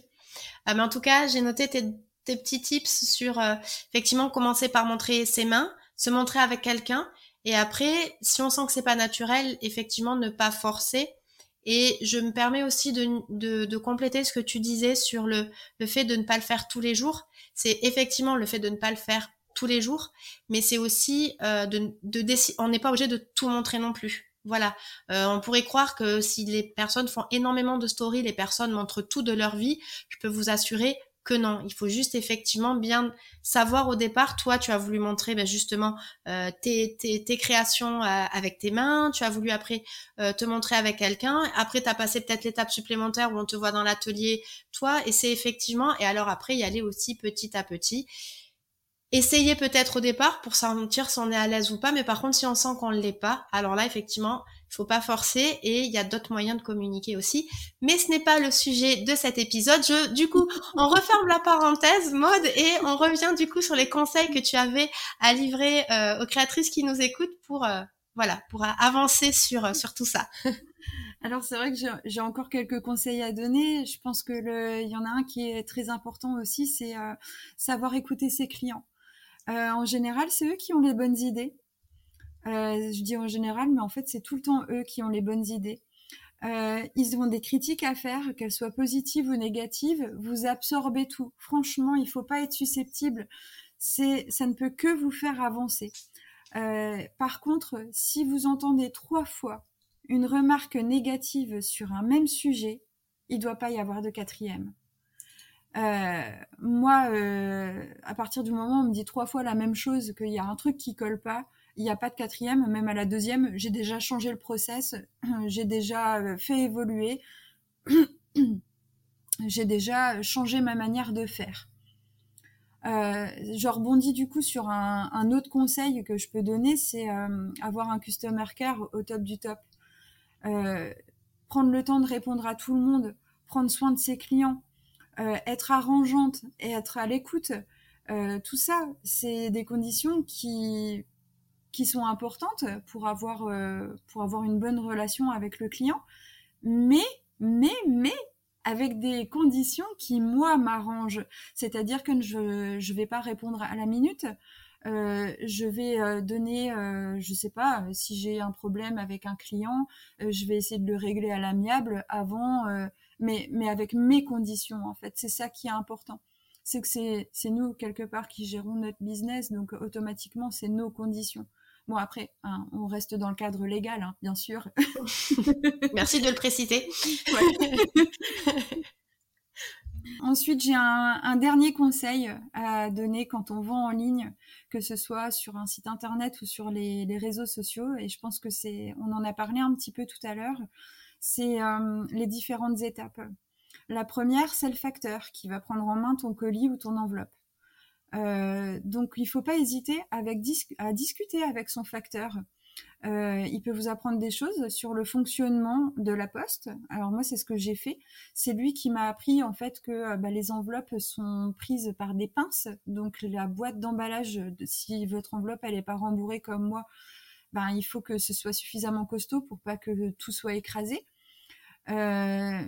Euh, mais en tout cas, j'ai noté tes, tes, petits tips sur euh, effectivement commencer par montrer ses mains, se montrer avec quelqu'un et après, si on sent que c'est pas naturel, effectivement, ne pas forcer. Et je me permets aussi de, de, de, compléter ce que tu disais sur le, le fait de ne pas le faire tous les jours. C'est effectivement le fait de ne pas le faire tous les jours, mais c'est aussi euh, de, de on n'est pas obligé de tout montrer non plus. Voilà, euh, on pourrait croire que si les personnes font énormément de stories, les personnes montrent tout de leur vie. Je peux vous assurer que non. Il faut juste effectivement bien savoir au départ, toi, tu as voulu montrer ben, justement euh, tes, tes, créations euh, avec tes mains, tu as voulu après euh, te montrer avec quelqu'un, après tu as passé peut-être l'étape supplémentaire où on te voit dans l'atelier, toi, et c'est effectivement, et alors après y aller aussi petit à petit. Essayez peut-être au départ pour sentir si on est à l'aise ou pas, mais par contre si on sent qu'on ne l'est pas, alors là effectivement faut pas forcer et il y a d'autres moyens de communiquer aussi. Mais ce n'est pas le sujet de cet épisode. Je, du coup, on referme la parenthèse mode et on revient du coup sur les conseils que tu avais à livrer euh, aux créatrices qui nous écoutent pour euh, voilà pour avancer sur euh, sur tout ça. [laughs] Alors c'est vrai que j'ai encore quelques conseils à donner. Je pense que le, il y en a un qui est très important aussi, c'est savoir écouter ses clients. en général, c'est eux qui ont les bonnes idées. Euh, je dis en général, mais en fait, c'est tout le temps eux qui ont les bonnes idées. Euh, ils ont des critiques à faire, qu'elles soient positives ou négatives. Vous absorbez tout. Franchement, il faut pas être susceptible. Ça ne peut que vous faire avancer. Euh, par contre, si vous entendez trois fois une remarque négative sur un même sujet, il doit pas y avoir de quatrième. Moi, à partir du moment où on me dit trois fois la même chose, qu'il y a un truc qui colle pas, il n'y a pas de quatrième, même à la deuxième, j'ai déjà changé le process, [clears throat] j'ai déjà euh, fait évoluer, [clears throat] j'ai déjà changé ma manière de faire. Euh, je rebondis du coup sur un, autre conseil que je peux donner, c'est euh, avoir un customer care au top du top. prendre le temps de répondre à tout le monde, prendre soin de ses clients, être arrangeante et être à l'écoute. tout ça, c'est des conditions qui qui sont importantes pour avoir, euh, pour avoir une bonne relation avec le client, mais, mais, mais avec des conditions qui, moi, m'arrangent. C'est-à-dire que je ne vais pas répondre à la minute. Euh, je vais euh, donner, euh, je sais pas, si j'ai un problème avec un client, je vais essayer de le régler à l'amiable avant, mais, mais avec mes conditions, en fait. C'est ça qui est important c'est que c'est nous quelque part qui gérons notre business, donc automatiquement c'est nos conditions. Bon, après, hein, on reste dans le cadre légal, hein, bien sûr. [laughs] Merci de le préciser. [laughs] Ensuite, j'ai un, dernier conseil à donner quand on vend en ligne, que ce soit sur un site internet ou sur les, réseaux sociaux. Et je pense que c'est, on en a parlé un petit peu tout à l'heure, c'est euh, les différentes étapes. La première, c'est le facteur qui va prendre en main ton colis ou ton enveloppe. Euh, donc, il ne faut pas hésiter à discuter avec son facteur. Euh, il peut vous apprendre des choses sur le fonctionnement de la poste. Alors moi, c'est ce que j'ai fait. C'est lui qui m'a appris en fait que euh, bah, les enveloppes sont prises par des pinces. Donc la boîte d'emballage, si votre enveloppe elle est pas rembourrée comme moi, ben il faut que ce soit suffisamment costaud pour pas que tout soit écrasé. Euh,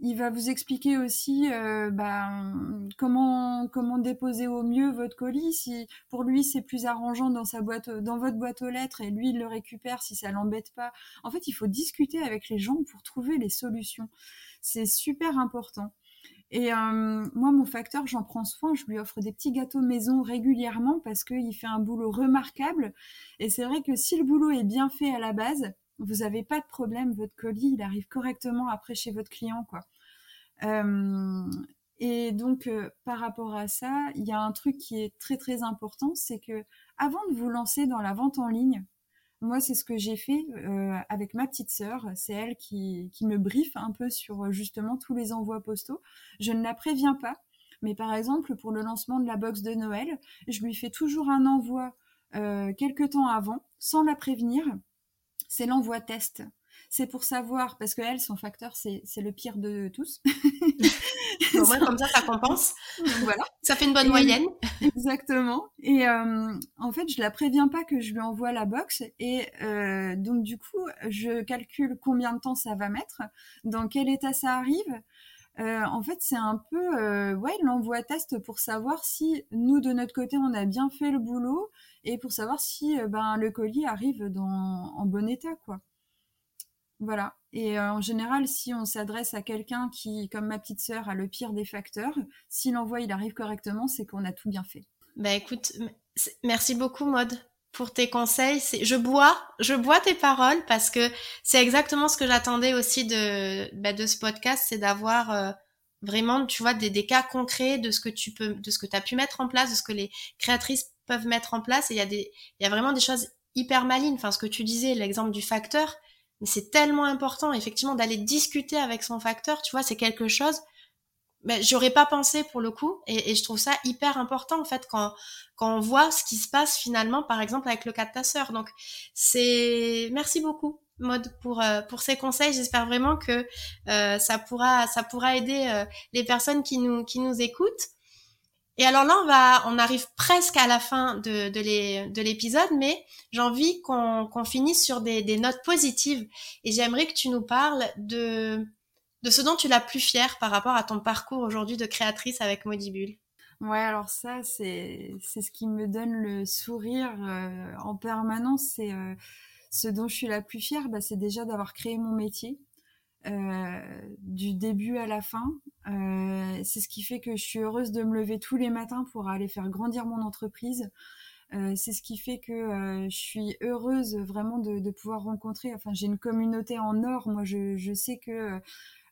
il va vous expliquer aussi euh, ben, comment comment déposer au mieux votre colis. Si pour lui c'est plus arrangeant dans sa boîte, dans votre boîte aux lettres, et lui il le récupère si ça l'embête pas. En fait, il faut discuter avec les gens pour trouver les solutions. C'est super important. Et euh, moi, mon facteur, j'en prends soin. Je lui offre des petits gâteaux maison régulièrement parce qu'il fait un boulot remarquable. Et c'est vrai que si le boulot est bien fait à la base, vous n'avez pas de problème, votre colis, il arrive correctement après chez votre client, quoi. Euh, et donc, euh, par rapport à ça, il y a un truc qui est très très important, c'est que avant de vous lancer dans la vente en ligne, moi, c'est ce que j'ai fait euh, avec ma petite sœur. C'est elle qui, qui me briefe un peu sur justement tous les envois postaux. Je ne la préviens pas, mais par exemple, pour le lancement de la box de Noël, je lui fais toujours un envoi euh, quelques temps avant, sans la prévenir, c'est l'envoi test. C'est pour savoir, parce que elle, son facteur, c'est le pire de tous. [laughs] Au moins, comme ça, ça compense. [laughs] voilà. Ça fait une bonne moyenne. Exactement. Et euh, en fait, je la préviens pas que je lui envoie la box. Et euh, donc, du coup, je calcule combien de temps ça va mettre, dans quel état ça arrive. Euh, en fait, c'est un peu ouais l'envoi test pour savoir si nous de notre côté on a bien fait le boulot et pour savoir si euh, ben, le colis arrive dans, en bon état, quoi. Voilà. Et euh, en général, si on s'adresse à quelqu'un qui, comme ma petite sœur, a le pire des facteurs, si l'envoi il arrive correctement, c'est qu'on a tout bien fait. Bah écoute, merci beaucoup Maude pour tes conseils. Je bois, je bois tes paroles parce que c'est exactement ce que j'attendais aussi de, bah, de ce podcast, c'est d'avoir euh, vraiment, tu vois, des, des, cas concrets de ce que tu peux, de ce que tu as pu mettre en place, de ce que les créatrices peuvent mettre en place. Et il y a des, il y a vraiment des choses hyper malines. Enfin, ce que tu disais, l'exemple du facteur, mais c'est tellement important, effectivement, d'aller discuter avec son facteur. Tu vois, c'est quelque chose. Mais j'aurais pas pensé pour le coup, et, je trouve ça hyper important en fait quand quand on voit ce qui se passe finalement, par exemple avec le cas de ta sœur. Donc c'est merci beaucoup Mode pour euh, pour ces conseils. J'espère vraiment que euh, ça pourra ça pourra aider euh, les personnes qui nous qui nous écoutent. Et alors là, on va, on arrive presque à la fin de, de l'épisode, mais j'ai envie qu'on finisse sur des, des, notes positives. Et j'aimerais que tu nous parles de, de ce dont tu l'as plus fière par rapport à ton parcours aujourd'hui de créatrice avec Modibule. Ouais, alors ça, c'est ce qui me donne le sourire euh, en permanence. C'est euh, ce dont je suis la plus fière, bah, c'est déjà d'avoir créé mon métier. Euh, du début à la fin. Euh, c'est ce qui fait que je suis heureuse de me lever tous les matins pour aller faire grandir mon entreprise. Euh, c'est ce qui fait que je suis heureuse vraiment de, pouvoir rencontrer. Enfin, j'ai une communauté en or. Moi, je sais que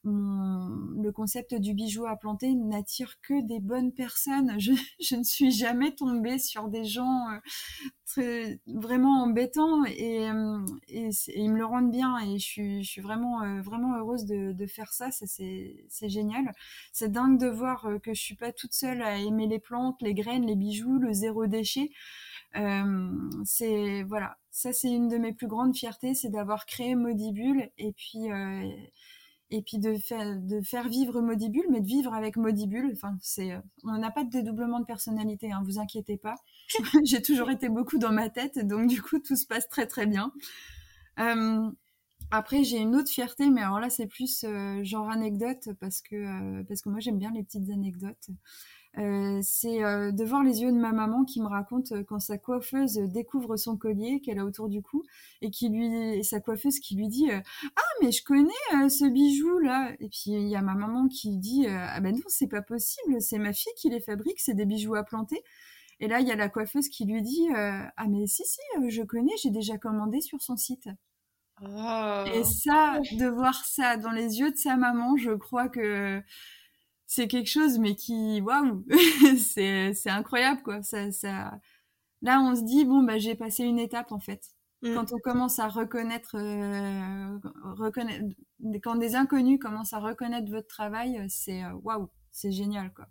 le concept du bijou à planter n'attire que des bonnes personnes. Je, ne suis jamais tombée sur des gens euh, très, vraiment embêtants et, euh, et, ils me le rendent bien et je suis, euh, vraiment heureuse de, faire ça. c'est, génial. C'est dingue de voir que je suis pas toute seule à aimer les plantes, les graines, les bijoux, le zéro déchet. C'est voilà, ça c'est une de mes plus grandes fiertés, c'est d'avoir créé Modibule et puis et puis de faire, de faire vivre Modibule, mais de vivre avec Modibule. Enfin, c'est, euh, on n'a pas de dédoublement de personnalité, hein, vous inquiétez pas. [laughs] J'ai toujours été beaucoup dans ma tête, donc du coup, tout se passe très très bien. Euh, après, j'ai une autre fierté, mais alors là, c'est plus euh, genre anecdote, parce que, euh, parce que moi, j'aime bien les petites anecdotes. Euh, c'est euh, de voir les yeux de ma maman qui me raconte euh, quand sa coiffeuse découvre son collier qu'elle a autour du cou et qui lui et sa coiffeuse qui lui dit ah mais je connais ce bijou là et puis il y a ma maman qui dit ah ben non c'est pas possible c'est ma fille qui les fabrique c'est des bijoux à planter! Et là il y a la coiffeuse qui lui dit ah mais si si je connais j'ai déjà commandé sur son site oh. et ça de voir ça dans les yeux de sa maman je crois que c'est quelque chose mais qui waouh [laughs] c'est c'est incroyable quoi ça ça là on se dit bon bah j'ai passé une étape en fait Mm. Quand on commence à reconnaître, reconnaître, quand des inconnus commencent à reconnaître votre travail, c'est waouh, c'est génial quoi.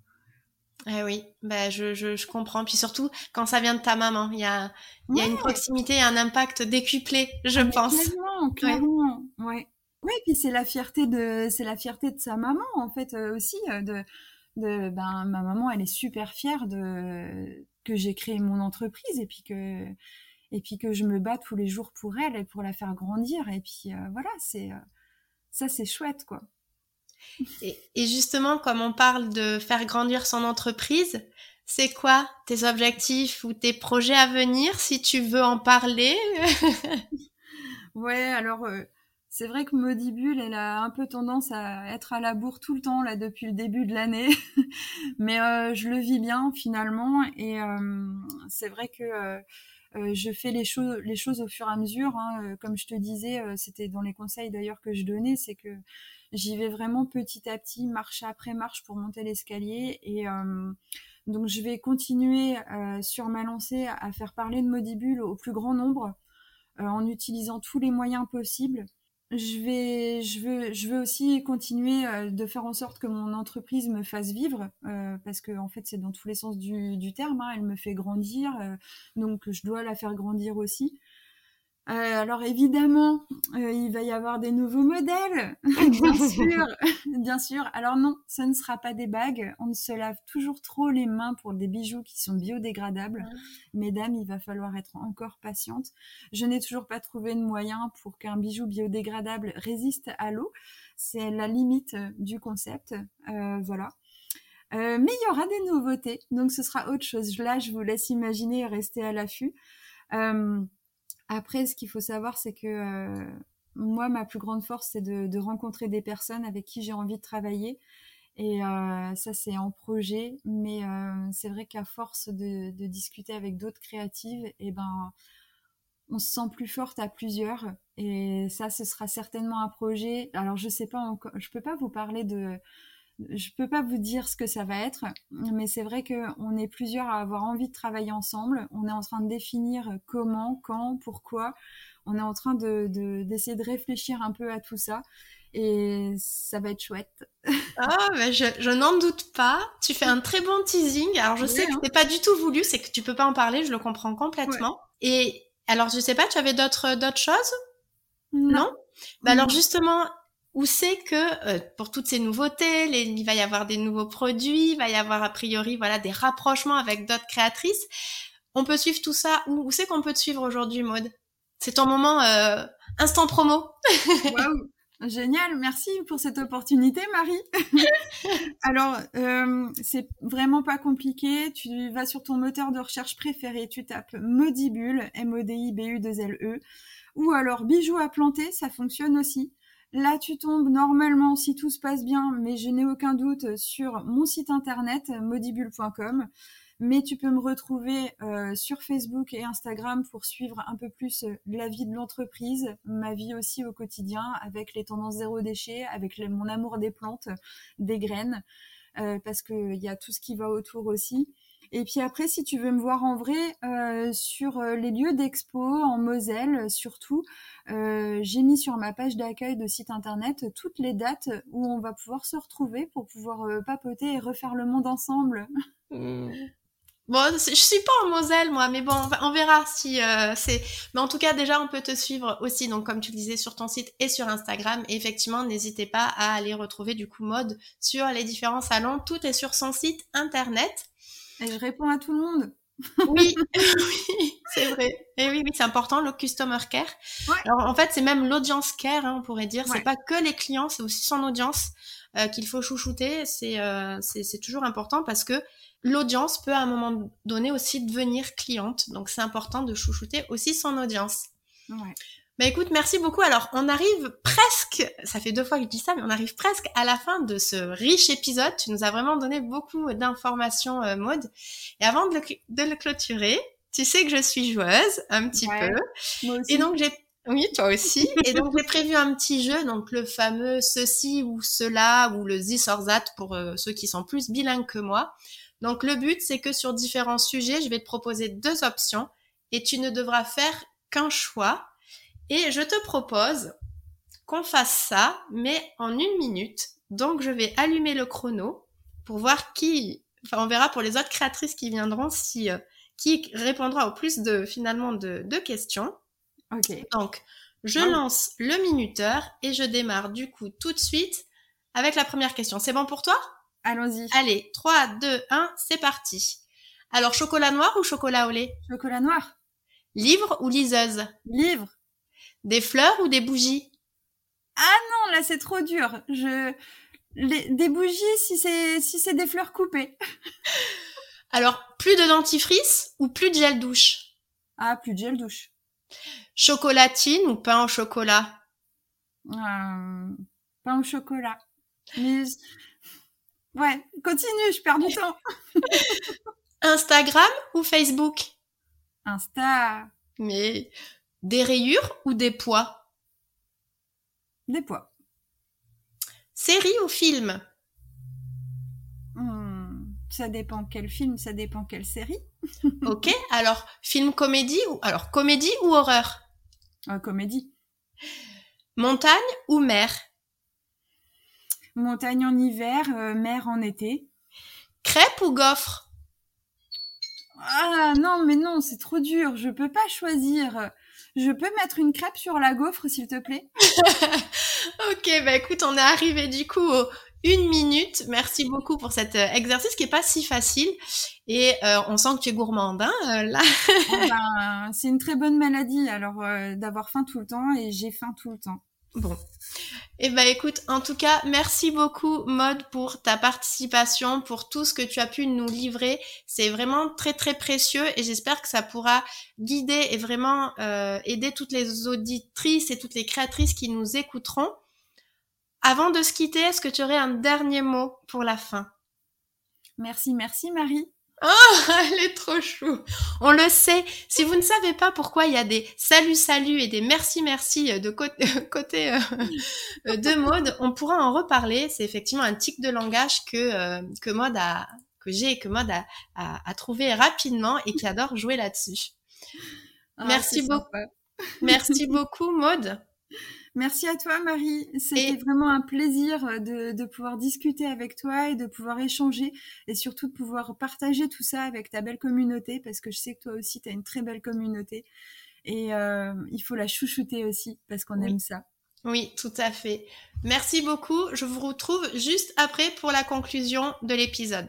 Eh oui, bah je, je, je, comprends. Puis surtout, quand ça vient de ta maman, il y a, il y a une proximité, un impact décuplé, je pense. Clairement, clairement, ouais. Oui, puis c'est la fierté de, c'est la fierté de sa maman en fait euh, aussi. Euh, de, de, ben ma maman, elle est super fière de que j'ai créé mon entreprise et puis que et puis que je me bats tous les jours pour elle et pour la faire grandir. Et puis euh, voilà, c'est ça, c'est chouette quoi. Et, justement, comme on parle de faire grandir son entreprise, c'est quoi tes objectifs ou tes projets à venir si tu veux en parler? [laughs] Ouais, alors euh, c'est vrai que Modibule, elle a un peu tendance à être à la bourre tout le temps là depuis le début de l'année, [laughs] mais euh, je le vis bien finalement et euh, c'est vrai que je fais les choses, au fur et à mesure. Hein. Comme je te disais, c'était dans les conseils d'ailleurs que je donnais, c'est que J'y vais vraiment petit à petit, marche après marche pour monter l'escalier. Et euh, donc je vais continuer euh, sur ma lancée à faire parler de Modibule au plus grand nombre euh, en utilisant tous les moyens possibles. Je vais, je veux, je veux aussi continuer de faire en sorte que mon entreprise me fasse vivre, parce que en fait c'est dans tous les sens du, terme. Hein. elle me fait grandir, donc je dois la faire grandir aussi. Euh, alors évidemment, euh, il va y avoir des nouveaux modèles, [laughs] [laughs] bien sûr, [laughs] bien sûr. Alors non, ce ne sera pas des bagues. On se lave toujours trop les mains pour des bijoux qui sont biodégradables. Mesdames, il va falloir être encore patiente. Je n'ai toujours pas trouvé de moyen pour qu'un bijou biodégradable résiste à l'eau. C'est la limite euh, du concept. voilà. mais il y aura des nouveautés, donc ce sera autre chose. Là, je vous laisse imaginer et rester à l'affût. Après, ce qu'il faut savoir, c'est que euh, moi, ma plus grande force, c'est de, rencontrer des personnes avec qui j'ai envie de travailler. Et euh, ça, c'est en projet. Mais euh, c'est vrai qu'à force de, discuter avec d'autres créatives, et eh ben, on se sent plus forte à plusieurs. Et ça, ce sera certainement un projet. Alors, je sais pas encore, je peux pas vous parler de je peux pas vous dire ce que ça va être, mais c'est vrai qu'on est plusieurs à avoir envie de travailler ensemble. On est en train de définir comment, quand, pourquoi. On est en train de, d'essayer de, réfléchir un peu à tout ça. Et ça va être chouette. [laughs] Mais je, n'en doute pas. Tu fais un très bon teasing. Alors, je sais que hein. c'est pas du tout voulu, c'est que tu peux pas en parler, je le comprends complètement. Et alors, je sais pas, tu avais d'autres, d'autres choses? Non. Bah alors, justement, où c'est que euh, pour toutes ces nouveautés, il va y avoir des nouveaux produits, il va y avoir a priori voilà des rapprochements avec d'autres créatrices. On peut suivre tout ça. Où, c'est qu'on peut te suivre aujourd'hui, Maude? C'est ton moment euh, instant promo. Waouh Génial, merci pour cette opportunité, Marie. [laughs] Alors, euh, c'est vraiment pas compliqué. Tu vas sur ton moteur de recherche préféré, tu tapes Modibule, M-O-D-I-B-U-2-L-E, ou alors bijoux à planter, ça fonctionne aussi. Là, tu tombes normalement, si tout se passe bien, mais je n'ai aucun doute, sur mon site internet modibule.com. Mais tu peux me retrouver euh, sur Facebook et Instagram pour suivre un peu plus euh, la vie de l'entreprise, ma vie aussi au quotidien, avec les tendances zéro déchet, avec mon amour des plantes, des graines, euh, parce qu'il y a tout ce qui va autour aussi. Et puis après, si tu veux me voir en vrai euh, sur euh, les lieux d'expo en Moselle, surtout, euh, j'ai mis sur ma page d'accueil de site internet toutes les dates où on va pouvoir se retrouver pour pouvoir papoter et refaire le monde ensemble. [laughs] Mmh. Bon, je suis pas en Moselle moi, mais bon, on verra si c'est. Mais en tout cas, déjà, on peut te suivre aussi, donc comme tu le disais, sur ton site et sur Instagram. Et effectivement, n'hésitez pas à aller retrouver du coup mode sur les différents salons. Tout est sur son site internet. Et je réponds à tout le monde. oui, [laughs] [laughs] oui c'est vrai. Et oui, oui, c'est important, le customer care. Alors, en fait, c'est même l'audience care, hein, on pourrait dire. C'est pas que les clients, c'est aussi son audience euh, qu'il faut chouchouter. Euh, c'est, c'est, toujours important parce que l'audience peut à un moment donné aussi devenir cliente. Donc, c'est important de chouchouter aussi son audience. Ouais. Bah écoute, merci beaucoup. Alors, on arrive presque, ça fait deux fois que je dis ça, mais on arrive presque à la fin de ce riche épisode. Tu nous as vraiment donné beaucoup d'informations, euh, Maude. Et avant de le, clôturer, tu sais que je suis joueuse, un petit peu. Moi aussi. Et donc, j'ai oui, toi aussi. Et donc j'ai prévu un petit jeu, donc le fameux ceci ou cela ou le this or that pour euh, ceux qui sont plus bilingues que moi. Donc le but c'est que sur différents sujets, je vais te proposer deux options et tu ne devras faire qu'un choix. Et je te propose qu'on fasse ça, mais en une minute. Donc je vais allumer le chrono pour voir qui, enfin on verra pour les autres créatrices qui viendront si euh, qui répondra au plus de finalement de, de questions. Ok. Donc je Wow. lance le minuteur et je démarre du coup tout de suite avec la première question. C'est bon pour toi? Allons-y. Allez, 3, 2, 1, c'est parti. Alors chocolat noir ou chocolat au lait? Chocolat noir. Livre ou liseuse? Livre. Des fleurs ou des bougies? Non, là c'est trop dur. Je les... des bougies si c'est si c'est des fleurs coupées. [laughs] Alors plus de dentifrice ou plus de gel douche? Ah, plus de gel douche. Chocolatine ou pain au chocolat? Euh, pain au chocolat. Mais ouais, continue, je perds du [laughs] temps. Instagram ou Facebook? Insta, Mais des rayures ou des pois des pois. Série ou film? Hmm, ça dépend quel film, ça dépend quelle série. [laughs] Ok, alors film comédie ou alors comédie ou horreur? Euh, comédie. Montagne ou mer? Montagne en hiver, euh, mer en été. Crêpe ou gaufre? Ah non, mais non, c'est trop dur. Je peux pas choisir. Je peux mettre une crêpe sur la gaufre, s'il te plaît? [laughs] Ok, bah écoute, on est arrivé du coup aux une minute. Merci beaucoup pour cet euh, exercice qui est pas si facile et euh, on sent que tu es gourmande hein, euh, là. [laughs] Enfin, C'est une très bonne maladie, alors euh, d'avoir faim tout le temps, et j'ai faim tout le temps. Bon. Eh ben écoute, en tout cas, merci beaucoup Maude pour ta participation, pour tout ce que tu as pu nous livrer. C'est vraiment très très précieux et j'espère que ça pourra guider et vraiment euh, aider toutes les auditrices et toutes les créatrices qui nous écouteront. Avant de se quitter, est-ce que tu aurais un dernier mot pour la fin? Merci, merci Marie. Elle est trop chou. On le sait. Si vous ne savez pas pourquoi il y a des salut salut et des merci merci de côté, côté euh, euh, de mode, on pourra en reparler. C'est effectivement un tic de langage que euh, que mode a que j'ai et que mode a, a, a trouvé rapidement et qui adore jouer là-dessus. Ah, Merci beaucoup. sympa. Merci beaucoup Maude. Merci à toi Marie. C'était Et- vraiment un plaisir de, de pouvoir discuter avec toi et de pouvoir échanger et surtout de pouvoir partager tout ça avec ta belle communauté parce que je sais que toi aussi tu as une très belle communauté et euh, il faut la chouchouter aussi parce qu'on Oui. aime ça. Oui, tout à fait. Merci beaucoup. Je vous retrouve juste après pour la conclusion de l'épisode.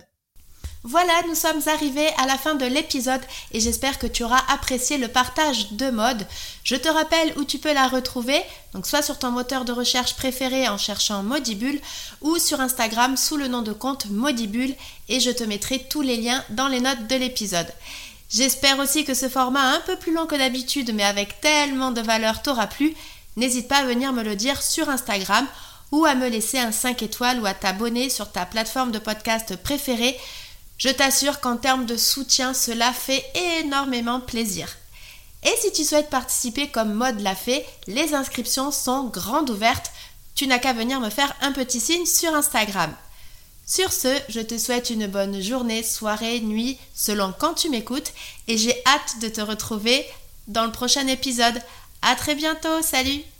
Voilà, nous sommes arrivés à la fin de l'épisode et j'espère que tu auras apprécié le partage de mode. Je te rappelle où tu peux la retrouver, donc soit sur ton moteur de recherche préféré en cherchant Modibule ou sur Instagram sous le nom de compte Modibule et je te mettrai tous les liens dans les notes de l'épisode. J'espère aussi que ce format un peu plus long que d'habitude mais avec tellement de valeur t'aura plu. N'hésite pas à venir me le dire sur Instagram ou à me laisser un 5 étoiles ou à t'abonner sur ta plateforme de podcast préférée. Je t'assure qu'en termes de soutien, cela fait énormément plaisir. Et si tu souhaites participer comme Mode l'a fait, les inscriptions sont grandes ouvertes. Tu n'as qu'à venir me faire un petit signe sur Instagram. Sur ce, je te souhaite une bonne journée, soirée, nuit, selon quand tu m'écoutes, et j'ai hâte de te retrouver dans le prochain épisode. À très bientôt, salut